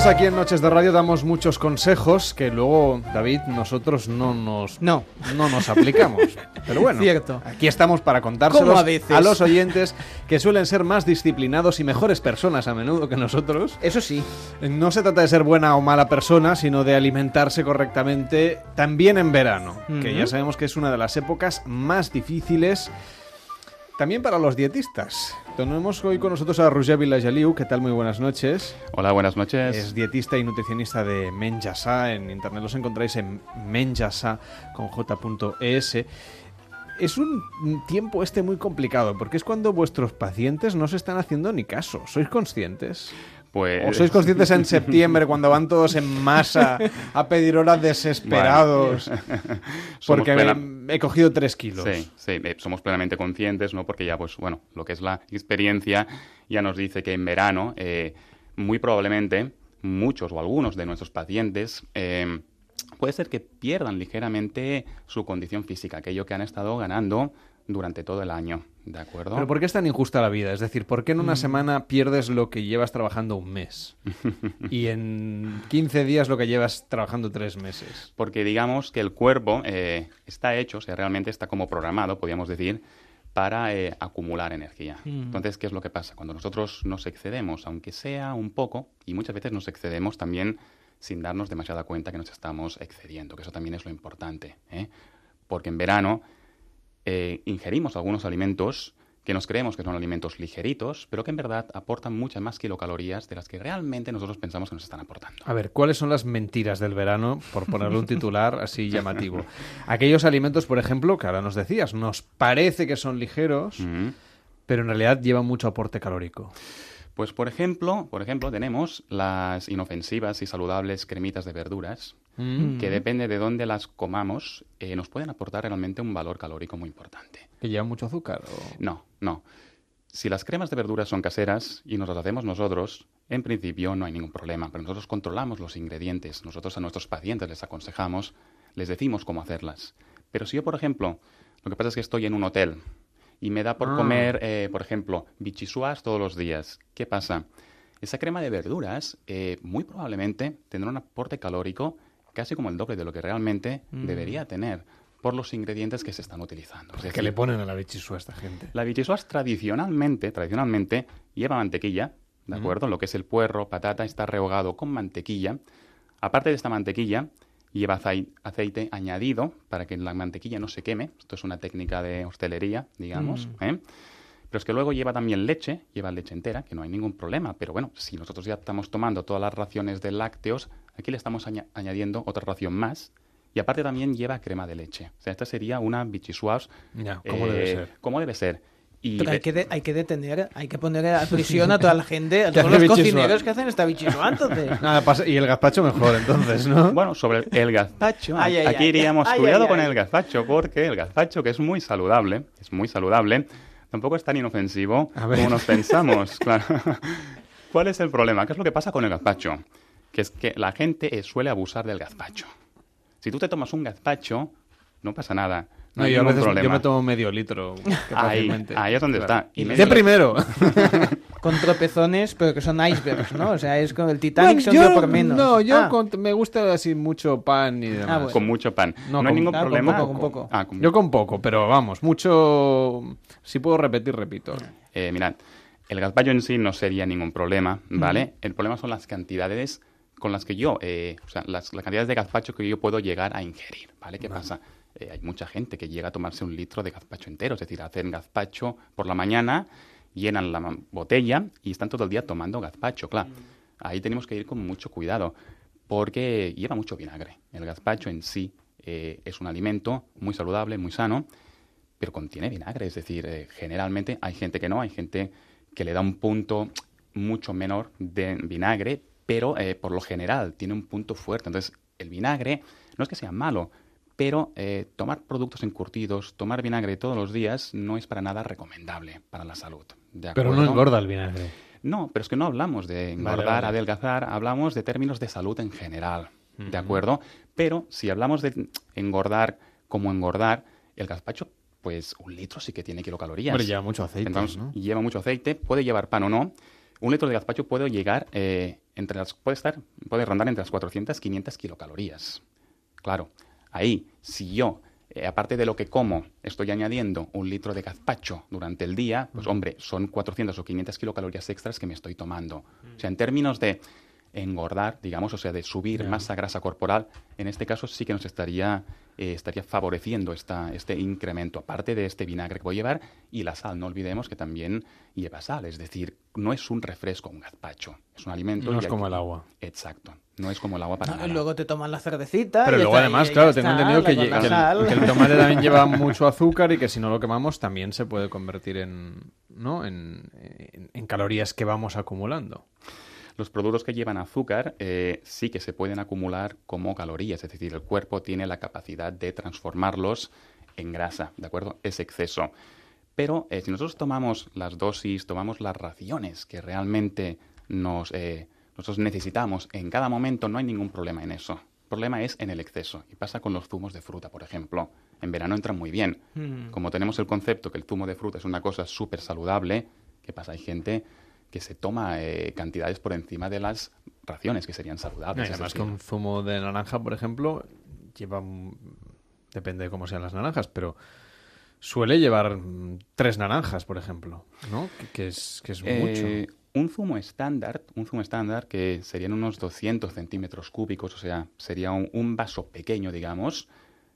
veces aquí en Noches de Radio damos muchos consejos que luego, David, nosotros no nos, No. no nos aplicamos. Pero bueno, Cierto. aquí estamos para contárselos a veces. los oyentes que suelen ser más disciplinados y mejores personas a menudo que nosotros. Eso sí. No se trata de ser buena o mala persona, sino de alimentarse correctamente también en verano, que ya sabemos que es una de las épocas más difíciles también para los dietistas. Tenemos hoy con nosotros a Roger Vilajaliu, ¿qué tal? Muy buenas noches. Hola, buenas noches. Es dietista y nutricionista de Menjasa. En internet los encontráis en menjasa con j.es. Es un tiempo este muy complicado porque es cuando vuestros pacientes no se están haciendo ni caso. ¿Sois conscientes? Pues ¿O sois conscientes en septiembre cuando van todos en masa a pedir horas desesperados? Porque plena- he cogido tres kilos. Sí, sí, eh, somos plenamente conscientes, ¿no? Porque ya, pues, bueno, lo que es la experiencia ya nos dice que en verano, eh, muy probablemente, muchos o algunos de nuestros pacientes eh, puede ser que pierdan ligeramente su condición física, aquello que han estado ganando durante todo el año, ¿de acuerdo? Pero ¿por qué es tan injusta la vida? Es decir, ¿por qué en una semana pierdes lo que llevas trabajando un mes? y en 15 días lo que llevas trabajando tres meses. Porque digamos que el cuerpo eh, está hecho, o sea, realmente está como programado, podríamos decir, para eh, acumular energía. Entonces, ¿qué es lo que pasa? Cuando nosotros nos excedemos, aunque sea un poco, y muchas veces nos excedemos también sin darnos demasiada cuenta que nos estamos excediendo, que eso también es lo importante. ¿eh? Porque en verano eh, ingerimos algunos alimentos que nos creemos que son alimentos ligeritos, pero que en verdad aportan muchas más kilocalorías de las que realmente nosotros pensamos que nos están aportando. A ver, ¿cuáles son las mentiras del verano? Por ponerle un titular así llamativo. Aquellos alimentos, por ejemplo, que ahora nos decías, nos parece que son ligeros, pero en realidad llevan mucho aporte calórico. Pues por ejemplo, por ejemplo, tenemos las inofensivas y saludables cremitas de verduras, Mm. que depende de dónde las comamos, eh, nos pueden aportar realmente un valor calórico muy importante. ¿Que llevan mucho azúcar? o- No, no. Si las cremas de verduras son caseras y nos las hacemos nosotros, en principio no hay ningún problema, pero nosotros controlamos los ingredientes, nosotros a nuestros pacientes les aconsejamos, les decimos cómo hacerlas. Pero si yo, por ejemplo, lo que pasa es que estoy en un hotel y me da por Ah. comer, eh, por ejemplo, bichisuas todos los días, ¿qué pasa? Esa crema de verduras eh, muy probablemente tendrá un aporte calórico casi como el doble de lo que realmente debería tener por los ingredientes que se están utilizando. Es ¿Qué le ponen a la bichisua a esta gente? la bichisuas tradicionalmente, tradicionalmente lleva mantequilla, ¿de acuerdo? Lo que es el puerro, patata, está rehogado con mantequilla. Aparte de esta mantequilla, lleva acei- aceite añadido para que la mantequilla no se queme. Esto es una técnica de hostelería, digamos. ¿eh? Pero es que luego lleva también leche, lleva leche entera, que no hay ningún problema. Pero bueno, si nosotros ya estamos tomando todas las raciones de lácteos, aquí le estamos aña- añadiendo otra ración más. Y aparte también lleva crema de leche. O sea, esta sería una bichisuas Ya, ¿cómo debe eh, ser? como debe ser. Y Pero hay que, de- hay que detener, hay que poner a prisión a toda la gente, a todos los cocineros que hacen esta bichisua entonces. Nada, pasa- y el gazpacho mejor, entonces, ¿no? Bueno, sobre el gazpacho, Ay, ay, aquí ay. iríamos Ay, cuidado ay, con ay. el gazpacho, porque el gazpacho, que es muy saludable, es muy saludable, tampoco es tan inofensivo como nos pensamos, claro. ¿Cuál es el problema? ¿Qué es lo que pasa con el gazpacho? Que es que la gente eh, suele abusar del gazpacho. Si tú te tomas un gazpacho, no pasa nada. No, No, hay yo a ningún veces problema. yo me tomo medio litro. Ahí, ahí es donde Claro. está. Y De primero. Con tropezones, pero que son icebergs, ¿no? O sea, es con el Titanic Bueno, son yo- por menos. No, yo Ah, con- me gusta así mucho pan y demás. Ah, bueno. Con mucho pan. No, No, hay con- ningún ah, con problema. poco, con poco. Ah, con- Yo con poco, pero vamos, mucho... Si puedo repetir, repito. Eh, mirad, el gazpacho en sí no sería ningún problema, ¿vale? El problema son las cantidades con las que yo, eh, o sea, las, las cantidades de gazpacho que yo puedo llegar a ingerir, ¿vale? ¿Qué pasa? Eh, hay mucha gente que llega a tomarse un litro de gazpacho entero, es decir, hacen gazpacho por la mañana, llenan la botella y están todo el día tomando gazpacho, claro. Ahí tenemos que ir con mucho cuidado, porque lleva mucho vinagre. El gazpacho en sí eh, es un alimento muy saludable, muy sano, pero contiene vinagre. Es decir, eh, generalmente hay gente que no, hay gente que le da un punto mucho menor de vinagre, pero eh, por lo general tiene un punto fuerte. Entonces, el vinagre no es que sea malo, pero eh, tomar productos encurtidos, tomar vinagre todos los días no es para nada recomendable para la salud. ¿de Pero no engorda el vinagre. No, pero es que no hablamos de engordar, vale. adelgazar, hablamos de términos de salud en general, ¿de acuerdo? Pero si hablamos de engordar como engordar, el gazpacho, pues un litro sí que tiene kilocalorías. Hombre, lleva mucho aceite, Entonces, ¿no? lleva mucho aceite, puede llevar pan o no. Un litro de gazpacho puede llegar eh, entre las, puede, estar, puede rondar entre las 400 y 500 kilocalorías. Claro, ahí, si yo, eh, aparte de lo que como, estoy añadiendo un litro de gazpacho durante el día, pues hombre, son 400 o 500 kilocalorías extras que me estoy tomando. O sea, en términos de engordar, digamos, o sea, de subir masa grasa corporal, en este caso sí que nos estaría, eh, estaría favoreciendo esta, este incremento, aparte de este vinagre que voy a llevar y la sal. No olvidemos que también lleva sal, es decir, no es un refresco, un gazpacho, es un alimento. No es como el agua. Exacto, no es como el agua para No, nada. y luego te tomas la cervecita. Pero y luego está- además, claro, tengo entendido que, el, sal. que el tomate también lleva mucho azúcar y que si no lo quemamos también se puede convertir en, ¿no? en, en- en calorías que vamos acumulando. Los productos que llevan azúcar eh, sí que se pueden acumular como calorías, es decir, el cuerpo tiene la capacidad de transformarlos en grasa, ¿de acuerdo? Es exceso. Pero eh, si nosotros tomamos las dosis, tomamos las raciones que realmente nos, eh, nosotros necesitamos en cada momento, no hay ningún problema en eso. El problema es en el exceso. Y pasa con los zumos de fruta, por ejemplo. En verano entran muy bien. Mm. Como tenemos el concepto que el zumo de fruta es una cosa súper saludable, ¿qué pasa? Hay gente que se toma eh, cantidades por encima de las raciones que serían No, saludables. es además un zumo de naranja, por ejemplo, lleva... Depende de cómo sean las naranjas, pero suele llevar mm, tres naranjas, por ejemplo, ¿no? Que, que es, que es eh, mucho. Un zumo estándar, un zumo estándar que serían unos 200 centímetros cúbicos, o sea, sería un, un vaso pequeño, digamos.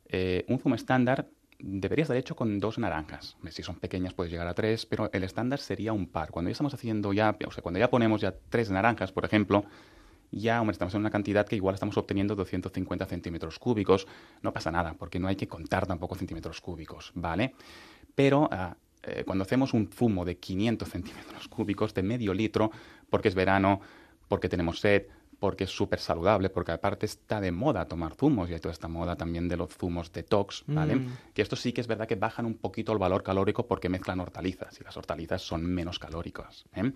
eh, un zumo estándar debería estar hecho con dos naranjas. Hombre, Si son pequeñas puedes llegar a tres, pero el estándar sería un par. Cuando ya estamos haciendo ya, o sea, cuando ya ponemos ya tres naranjas, por ejemplo, ya estamos en una cantidad que igual estamos obteniendo 250 centímetros cúbicos. No pasa nada, porque no hay que contar tampoco centímetros cúbicos, ¿vale? Pero ah, eh, cuando hacemos un zumo de 500 centímetros cúbicos de medio litro, porque es verano, porque tenemos sed, porque es súper saludable, porque aparte está de moda tomar zumos y hay toda esta moda también de los zumos detox, ¿vale? Mm. Que esto sí que es verdad que bajan un poquito el valor calórico porque mezclan hortalizas y las hortalizas son menos calóricas. ¿eh?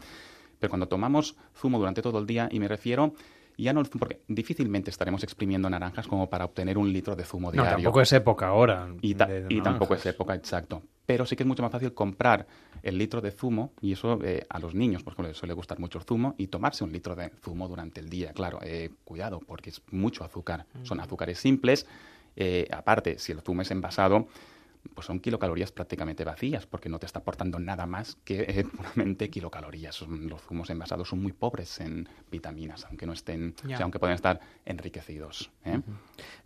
Pero cuando tomamos zumo durante todo el día, y me refiero ya no porque difícilmente estaremos exprimiendo naranjas como para obtener un litro de zumo No, diario. tampoco es época ahora. Y, ta- de y tampoco es época, exacto. Pero sí que es mucho más fácil comprar el litro de zumo, y eso eh, a los niños, por ejemplo, les suele gustar mucho el zumo, y tomarse un litro de zumo durante el día. Claro, eh, cuidado, porque es mucho azúcar. Son azúcares simples. eh, aparte, si el zumo es envasado, pues son kilocalorías prácticamente vacías, porque no te está aportando nada más que eh, puramente kilocalorías. Los zumos envasados son muy pobres en vitaminas, aunque no estén, o sea, aunque pueden estar enriquecidos. ¿eh?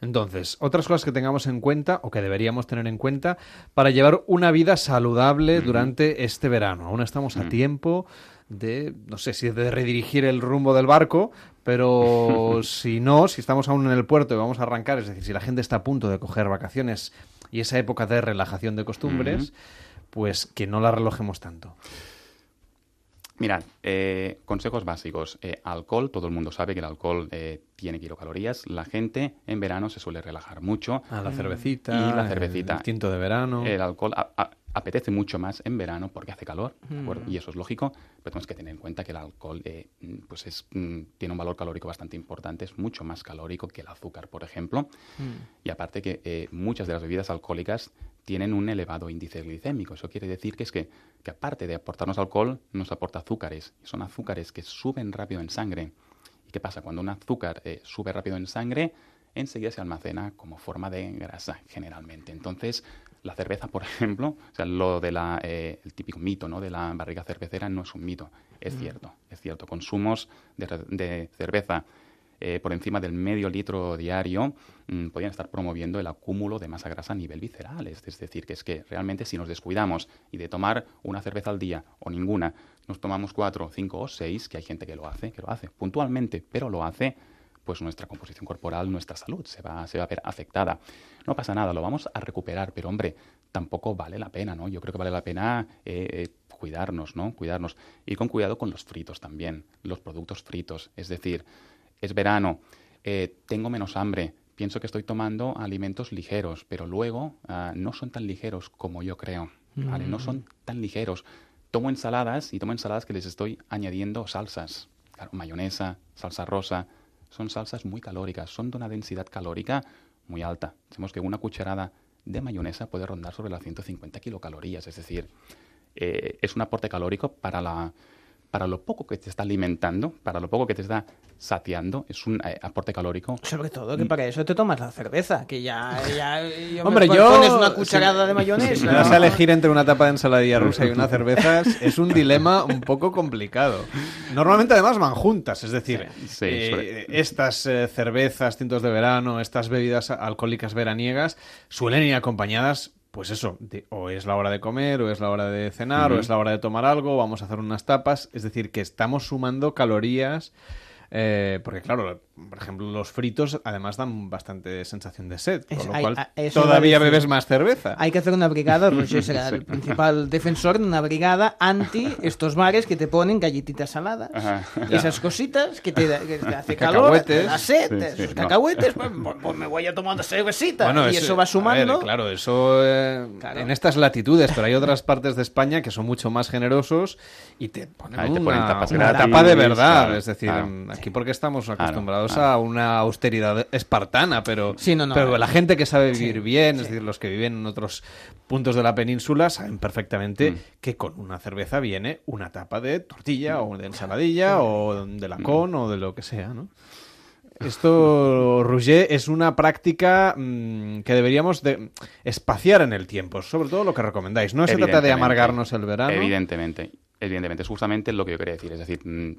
Entonces, otras cosas que tengamos en cuenta o que deberíamos tener en cuenta para llevar una vida saludable durante este verano. Aún estamos a Mm. tiempo de, no sé si de redirigir el rumbo del barco, pero si no, si estamos aún en el puerto y vamos a arrancar, es decir, si la gente está a punto de coger vacaciones y esa época de relajación de costumbres, pues que no la relojemos tanto. Mirad, eh, consejos básicos. Eh, alcohol, todo el mundo sabe que el alcohol eh, tiene kilocalorías. La gente en verano se suele relajar mucho. A la cervecita, Y la el cervecita. tinto de verano. El alcohol a- a- apetece mucho más en verano porque hace calor, ¿de Mm. Y eso es lógico, pero tenemos que tener en cuenta que el alcohol eh, pues es, mm, tiene un valor calórico bastante importante, es mucho más calórico que el azúcar, por ejemplo. Mm. Y aparte que eh, muchas de las bebidas alcohólicas tienen un elevado índice glicémico. Eso quiere decir que es que, que aparte de aportarnos alcohol, nos aporta azúcares. Y son azúcares que suben rápido en sangre. ¿Y qué pasa? Cuando un azúcar eh, sube rápido en sangre, enseguida se almacena como forma de grasa, generalmente. Entonces, la cerveza, por ejemplo, o sea, lo de la, eh, el típico mito ¿no? de la barriga cervecera no es un mito. Es cierto, es cierto. Consumos de, de cerveza eh, por encima del medio litro diario mm, podrían estar promoviendo el acúmulo de masa grasa a nivel visceral. Es, es decir, que es que realmente si nos descuidamos y de tomar una cerveza al día o ninguna, nos tomamos cuatro, cinco o seis, que hay gente que lo hace, que lo hace puntualmente, pero lo hace, pues nuestra composición corporal, nuestra salud se va, se va a ver afectada. No pasa nada, lo vamos a recuperar, pero hombre, tampoco vale la pena, ¿no? Yo creo que vale la pena eh, eh, cuidarnos, ¿no? Cuidarnos. Y con cuidado con los fritos también, los productos fritos. Es decir, es verano, eh, tengo menos hambre, pienso que estoy tomando alimentos ligeros, pero luego ah, no son tan ligeros como yo creo, ¿vale? No son tan ligeros. Tomo ensaladas y tomo ensaladas que les estoy añadiendo salsas. Claro, mayonesa, salsa rosa, son salsas muy calóricas, son de una densidad calórica muy alta. Sabemos que una cucharada de mayonesa puede rondar sobre las 150 kilocalorías, es decir, eh, es un aporte calórico para la, para lo poco que te está alimentando, para lo poco que te está saciando, es un eh, aporte calórico. Sobre todo que para eso te tomas la cerveza, que ya, ya yo Hombre, me yo- pones una cucharada de mayonesa. Si me das a elegir entre una tapa de ensaladilla rusa y unas cervezas, es un dilema un poco complicado. Normalmente además van juntas, es decir, Sí, eh, estas eh, cervezas, tintos de verano, estas bebidas alcohólicas veraniegas suelen ir acompañadas, pues eso, de- o es la hora de comer, o es la hora de cenar, o es la hora de tomar algo, vamos a hacer unas tapas, es decir, que estamos sumando calorías. eh, porque claro, por ejemplo, los fritos además dan bastante sensación de sed, con Es- lo hay- cual a- eso todavía decir. bebes más cerveza. Hay que hacer una brigada, Roger será el principal defensor de una brigada anti estos bares que te ponen galletitas saladas, Ajá. esas cositas que te, que te hace calor, te Cacahuetes. da sed, Sí, esos sí, no. cacahuetes, pues, pues- pues me voy a tomar una cervecita Bueno, y es- eso va a sumando. ver, claro, eso eh, Claro. en estas latitudes, pero hay otras partes de España que son mucho más generosos y te ponen, Ahí te una, ponen tapas una tapa de verdad. claro, es decir, claro. aquí porque estamos acostumbrados claro. a una austeridad espartana, pero, Sí, no, no, pero eh, la gente que sabe vivir sí, bien, sí. es decir, los que viven en otros puntos de la península, saben perfectamente Mm. que con una cerveza viene una tapa de tortilla o de ensaladilla o de lacón o de lo que sea, ¿no? Esto, Roger, es una práctica mm, que deberíamos de espaciar en el tiempo, sobre todo lo que recomendáis. No se trata de amargarnos el verano. Evidentemente. Evidentemente, es justamente lo que yo quería decir. Es decir, mm,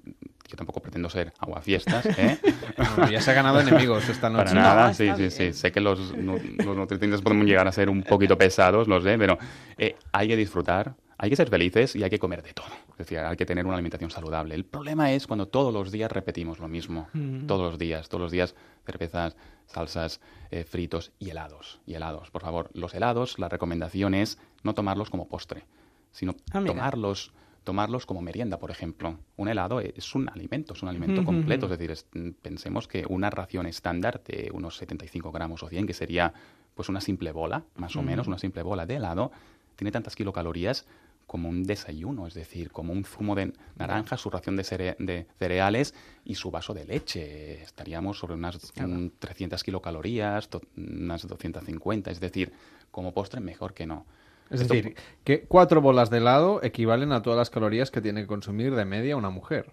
yo tampoco pretendo ser aguafiestas, ¿eh? Bueno, ya se ha ganado enemigos esta noche. Para nada, No, sí, sí, sí. Sé que los, nu- los nutrientes podemos llegar a ser un poquito pesados, lo sé, pero eh, hay que disfrutar, hay que ser felices y hay que comer de todo. Es decir, hay que tener una alimentación saludable. El problema es cuando todos los días repetimos lo mismo. Todos los días, todos los días, cervezas, salsas, eh, fritos y helados. Y helados, por favor. Los helados, la recomendación es no tomarlos como postre, sino Ah, mira. tomarlos tomarlos como merienda, por ejemplo. Un helado es un alimento, es un alimento completo. Es decir, es- pensemos que una ración estándar de unos 75 gramos o 100, que sería pues una simple bola, más o menos, una simple bola de helado, tiene tantas kilocalorías como un desayuno, es decir, como un zumo de naranja, su ración de, cere- de cereales y su vaso de leche. Estaríamos sobre unas mm, 300 kilocalorías, unas 250, es decir, como postre mejor que no. Es Esto- decir, que cuatro bolas de helado equivalen a todas las calorías que tiene que consumir de media una mujer.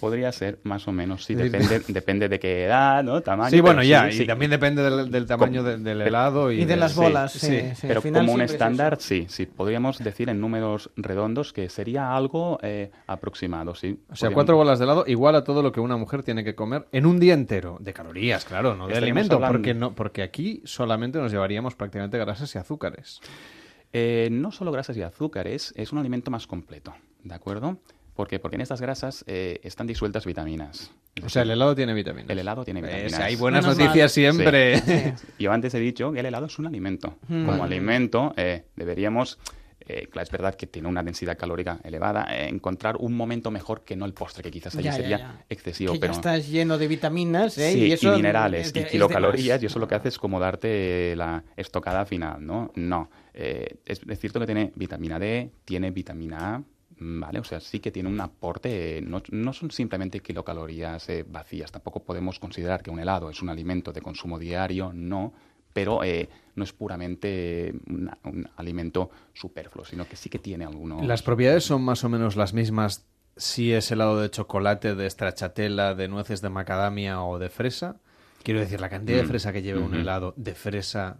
Podría ser más o menos, sí, depende, depende de qué edad, ¿no? Tamaño. sí, bueno, ya, sí, sí. y también depende del, del tamaño Com- de- del helado y, Y de las bolas, sí, sí, sí. sí, Pero final como un es estándar, sí, sí, podríamos decir en números redondos que sería algo eh, aproximado, sí. O sea, Podríamos- cuatro bolas de helado igual a todo lo que una mujer tiene que comer en un día entero. De calorías, claro, no de Estaríamos alimento. hablando- Porque, no, porque aquí solamente nos llevaríamos prácticamente grasas y azúcares. Eh, no solo grasas y azúcares, es un alimento más completo, ¿de acuerdo? ¿Por qué? Porque en estas grasas eh, están disueltas vitaminas. O sea, el helado tiene vitaminas. el helado tiene vitaminas. hay buenas Menos noticias mal. siempre. Yo antes he dicho que el helado es un alimento. Mm. Como alimento eh, deberíamos, eh, es verdad que tiene una densidad calórica elevada, eh, encontrar un momento mejor que no el postre, que quizás allí Ya, sería ya. excesivo. que pero ya estás lleno de vitaminas, ¿eh? Sí, y, minerales es de- y kilocalorías, y eso lo que hace es como darte la estocada final, ¿no? No. Eh, es, es cierto que tiene vitamina D, tiene vitamina A, mm, ¿vale? O sea, sí que tiene un aporte, no, no son simplemente kilocalorías eh, vacías, tampoco podemos considerar que un helado es un alimento de consumo diario, no, pero eh, no es puramente un alimento superfluo, sino que sí que tiene algunos... Las propiedades son más o menos las mismas si es helado de chocolate, de stracciatella, de nueces de macadamia o de fresa. Quiero decir, la cantidad de Mm, fresa que lleva un helado de fresa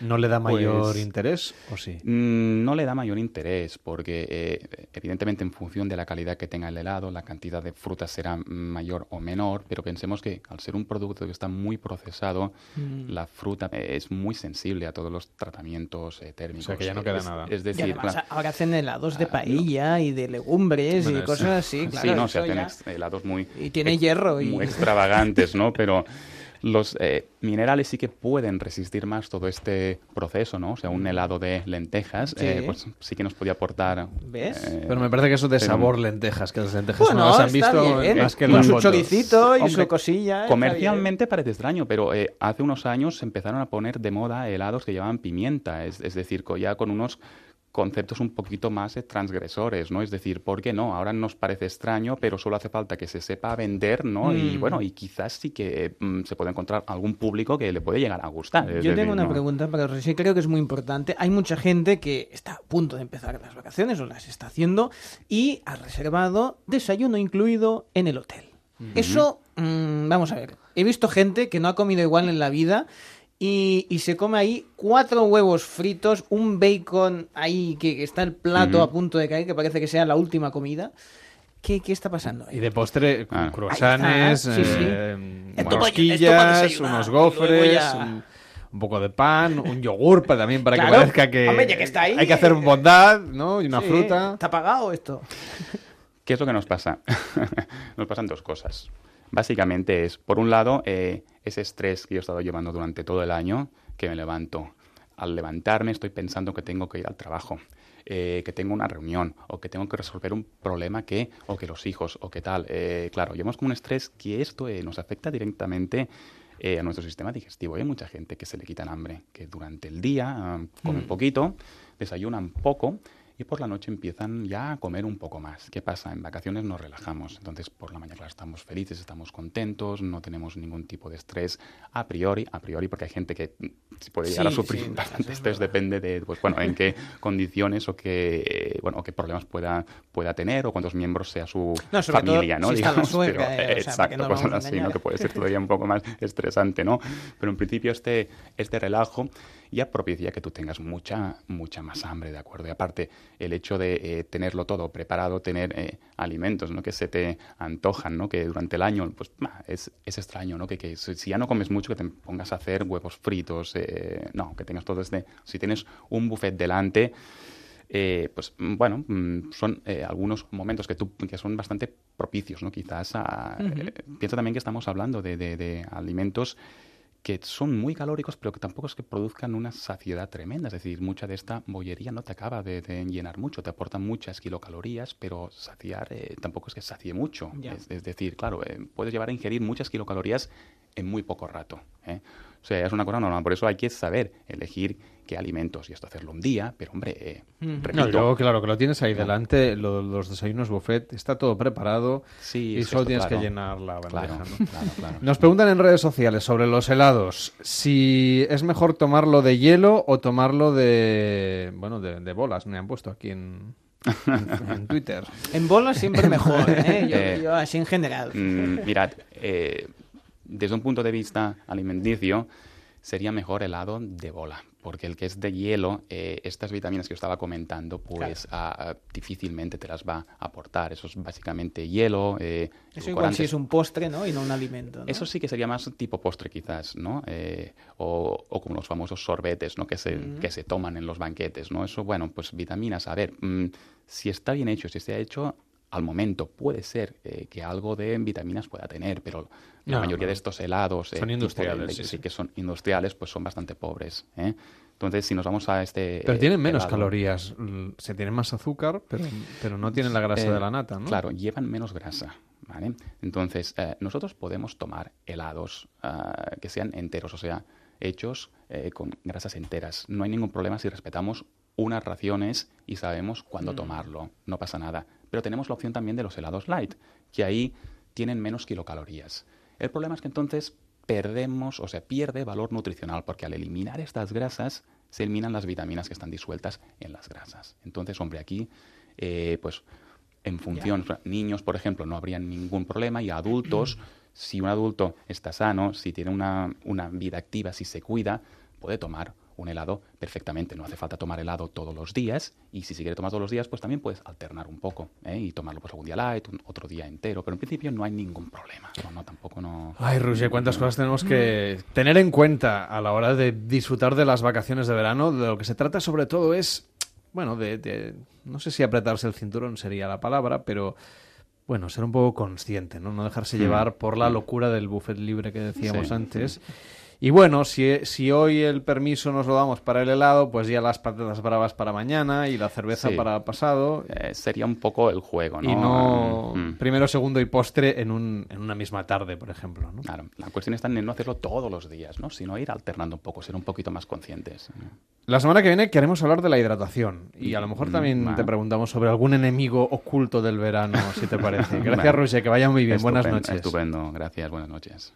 no le da mayor Pues- interés, ¿o sí? Mm, No le da mayor interés porque eh, evidentemente en función de la calidad que tenga el helado, la cantidad de frutas será mayor o menor, pero pensemos que al ser un producto que está muy procesado, Mm. la fruta eh, es muy sensible a todos los tratamientos eh, térmicos. O sea, que ya no queda Es- nada. Es Y decir, además, claro, ahora hacen helados de paella y de legumbres Bueno, y cosas así, claro. sí, no, se hacen ya- helados muy... Y tiene hierro y- Muy extravagantes, ¿no? Pero los eh, minerales sí que pueden resistir más todo este proceso, ¿no? O sea, un helado de lentejas, Sí. eh, pues sí que nos podía aportar... ¿Ves? eh, Pero me parece que eso de pero- sabor lentejas, que las lentejas Bueno, no las han visto bien, más que con su choricito y Hombre, su cosilla. Comercialmente parece extraño, pero eh, hace unos años se empezaron a poner de moda helados que llevaban pimienta, es, es decir, ya con unos conceptos un poquito más transgresores, ¿no? Es decir, ¿por qué no? Ahora nos parece extraño, pero solo hace falta que se sepa vender, ¿no? Y Mm. bueno, y quizás sí que mm, se puede encontrar algún público que le puede llegar a gustar. Yo decir, tengo una ¿no? pregunta para Roger, creo que es muy importante. Hay mucha gente que está a punto de empezar las vacaciones o las está haciendo y ha reservado desayuno incluido en el hotel. Eso, mm, vamos a ver, he visto gente que no ha comido igual en la vida y, y se come ahí cuatro huevos fritos, un bacon ahí que está el plato Ujú. a punto de caer, que parece que sea la última comida. ¿Qué, qué está pasando ahí? Y de postre, Ah. croissants, sí, sí. eh, Esto rosquillas, para unos gofres, ya- un, un poco de pan, un yogur para, también para que Claro. parezca que, Hombre, ya que está ahí. hay que hacer bondad, ¿no? Y una Sí, fruta. ¿Está pagado esto? ¿Qué es lo que nos pasa? nos pasan dos cosas. Básicamente es, por un lado, eh, ese estrés que yo he estado llevando durante todo el año, que me levanto. Al levantarme estoy pensando que tengo que ir al trabajo, eh, que tengo una reunión, o que tengo que resolver un problema que, o que los hijos, o que tal. Eh, claro, llevamos como un estrés que esto nos afecta directamente eh, a nuestro sistema digestivo. Hay mucha gente que se le quitan hambre, que durante el día ah, comen poquito, desayunan poco y por la noche empiezan ya a comer un poco más. ¿Qué pasa? En vacaciones nos relajamos, entonces por la mañana estamos felices, estamos contentos, no tenemos ningún tipo de estrés a priori, a priori porque hay gente que puede llegar a Sí, sufrir sí, bastante eso es estrés, verdad. depende de pues bueno, en qué condiciones o qué eh, bueno, o qué problemas pueda pueda tener o cuántos miembros sea su No, familia, ¿no? si Digamos, pero, eh, o sea, ¿para qué exacto, cosas a así, ¿no? Que puede ser todavía un poco más estresante, ¿no? Pero en principio este, este relajo ya propicia que tú tengas mucha, mucha más hambre, ¿de acuerdo? Y aparte, el hecho de eh, tenerlo todo preparado, tener eh, alimentos, ¿no? Que se te antojan, ¿no? Que durante el año, pues, es, es extraño, ¿no? Que, que si si ya no comes mucho, que te pongas a hacer huevos fritos, eh, no, que tengas todo este... Si tienes un buffet delante, eh, pues mm, bueno, mm, son eh, algunos momentos que, tú, que son bastante propicios, ¿no? Quizás a, piensa también que estamos hablando de, de- de alimentos que son muy calóricos, pero que tampoco es que produzcan una saciedad tremenda. Es decir, mucha de esta bollería no te acaba de, de llenar mucho, te aportan muchas kilocalorías, pero saciar eh, tampoco es que sacie mucho. Es, es decir, claro, eh, puedes llevar a ingerir muchas kilocalorías en muy poco rato. ¿eh? O sea, es una cosa normal. Por eso hay que saber elegir qué alimentos y esto hacerlo un día, pero hombre, eh, Ujú. No, luego, claro, que lo tienes ahí delante, lo- los desayunos buffet, está todo preparado Sí, y solo esto, tienes claro. que llenar la bandeja, Claro, ¿no? claro, claro. Nos preguntan en redes sociales sobre los helados, si es mejor tomarlo de hielo o tomarlo de, bueno, de, de bolas, me han puesto aquí en, en- en Twitter. En bolas siempre mejor, ¿eh? Yo, Eh, yo así en general. Mm, mirad, eh, desde un punto de vista alimenticio, sería mejor helado de bola, porque el que es de hielo, eh, estas vitaminas que os estaba comentando, pues ah, difícilmente te las va a aportar. Eso es básicamente hielo, eh, Eso igual si es un postre, ¿no? Y no un alimento. ¿no? Eso sí que sería más tipo postre quizás, ¿no? Eh, o, o como los famosos sorbetes, ¿no? Que se, que se toman en los banquetes, ¿no? Eso, bueno, pues vitaminas. A ver, mm, si está bien hecho, si está hecho al momento, puede ser eh, que algo de vitaminas pueda tener, pero la No, mayoría no. de estos helados... Son tipo de industriales, sí, sí. que son industriales, pues son bastante pobres, ¿eh? Entonces, si nos vamos a este... Pero eh, tienen menos helado- calorías, mm, se tienen más azúcar, pero, pero no tienen la grasa Eh, de la nata, ¿no? Claro, llevan menos grasa. ¿vale? Entonces, eh, nosotros podemos tomar helados ah, que sean enteros, o sea, hechos eh, con grasas enteras. No hay ningún problema si respetamos unas raciones y sabemos cuándo tomarlo. No pasa nada. Pero tenemos la opción también de los helados light, que ahí tienen menos kilocalorías. El problema es que entonces perdemos, o sea, pierde valor nutricional, porque al eliminar estas grasas se eliminan las vitaminas que están disueltas en las grasas. Entonces, hombre, aquí, eh, pues, en función, niños, por ejemplo, no habría ningún problema, y adultos, si un adulto está sano, si tiene una, una vida activa, si se cuida, puede tomar un helado perfectamente. No hace falta tomar helado todos los días, y si se quiere tomar todos los días, pues también puedes alternar un poco, ¿eh? y tomarlo pues algún día light, un- otro día entero, pero en principio no hay ningún problema. No, no, tampoco no... Ay, Roger, cuántas cosas tenemos que tener en cuenta a la hora de disfrutar de las vacaciones de verano. De lo que se trata sobre todo es, bueno, de, de- no sé si apretarse el cinturón sería la palabra, pero bueno, ser un poco consciente, ¿no? No dejarse llevar por la locura del buffet libre que decíamos Sí. antes. Y bueno, si, si hoy el permiso nos lo damos para el helado, pues ya las patatas bravas para mañana y la cerveza Sí. para pasado. Eh, sería un poco el juego, ¿no? Y no Mm. primero, segundo y postre en, un, en una misma tarde, por ejemplo. ¿no? Claro, la cuestión está en no hacerlo todos los días, ¿no? Sino ir alternando un poco, ser un poquito más conscientes. La semana que viene queremos hablar de la hidratación y a lo mejor Mm, también te preguntamos sobre algún enemigo oculto del verano, si te parece. Gracias. Roger, que vaya muy bien. Buenas noches. Estupendo, gracias, buenas noches.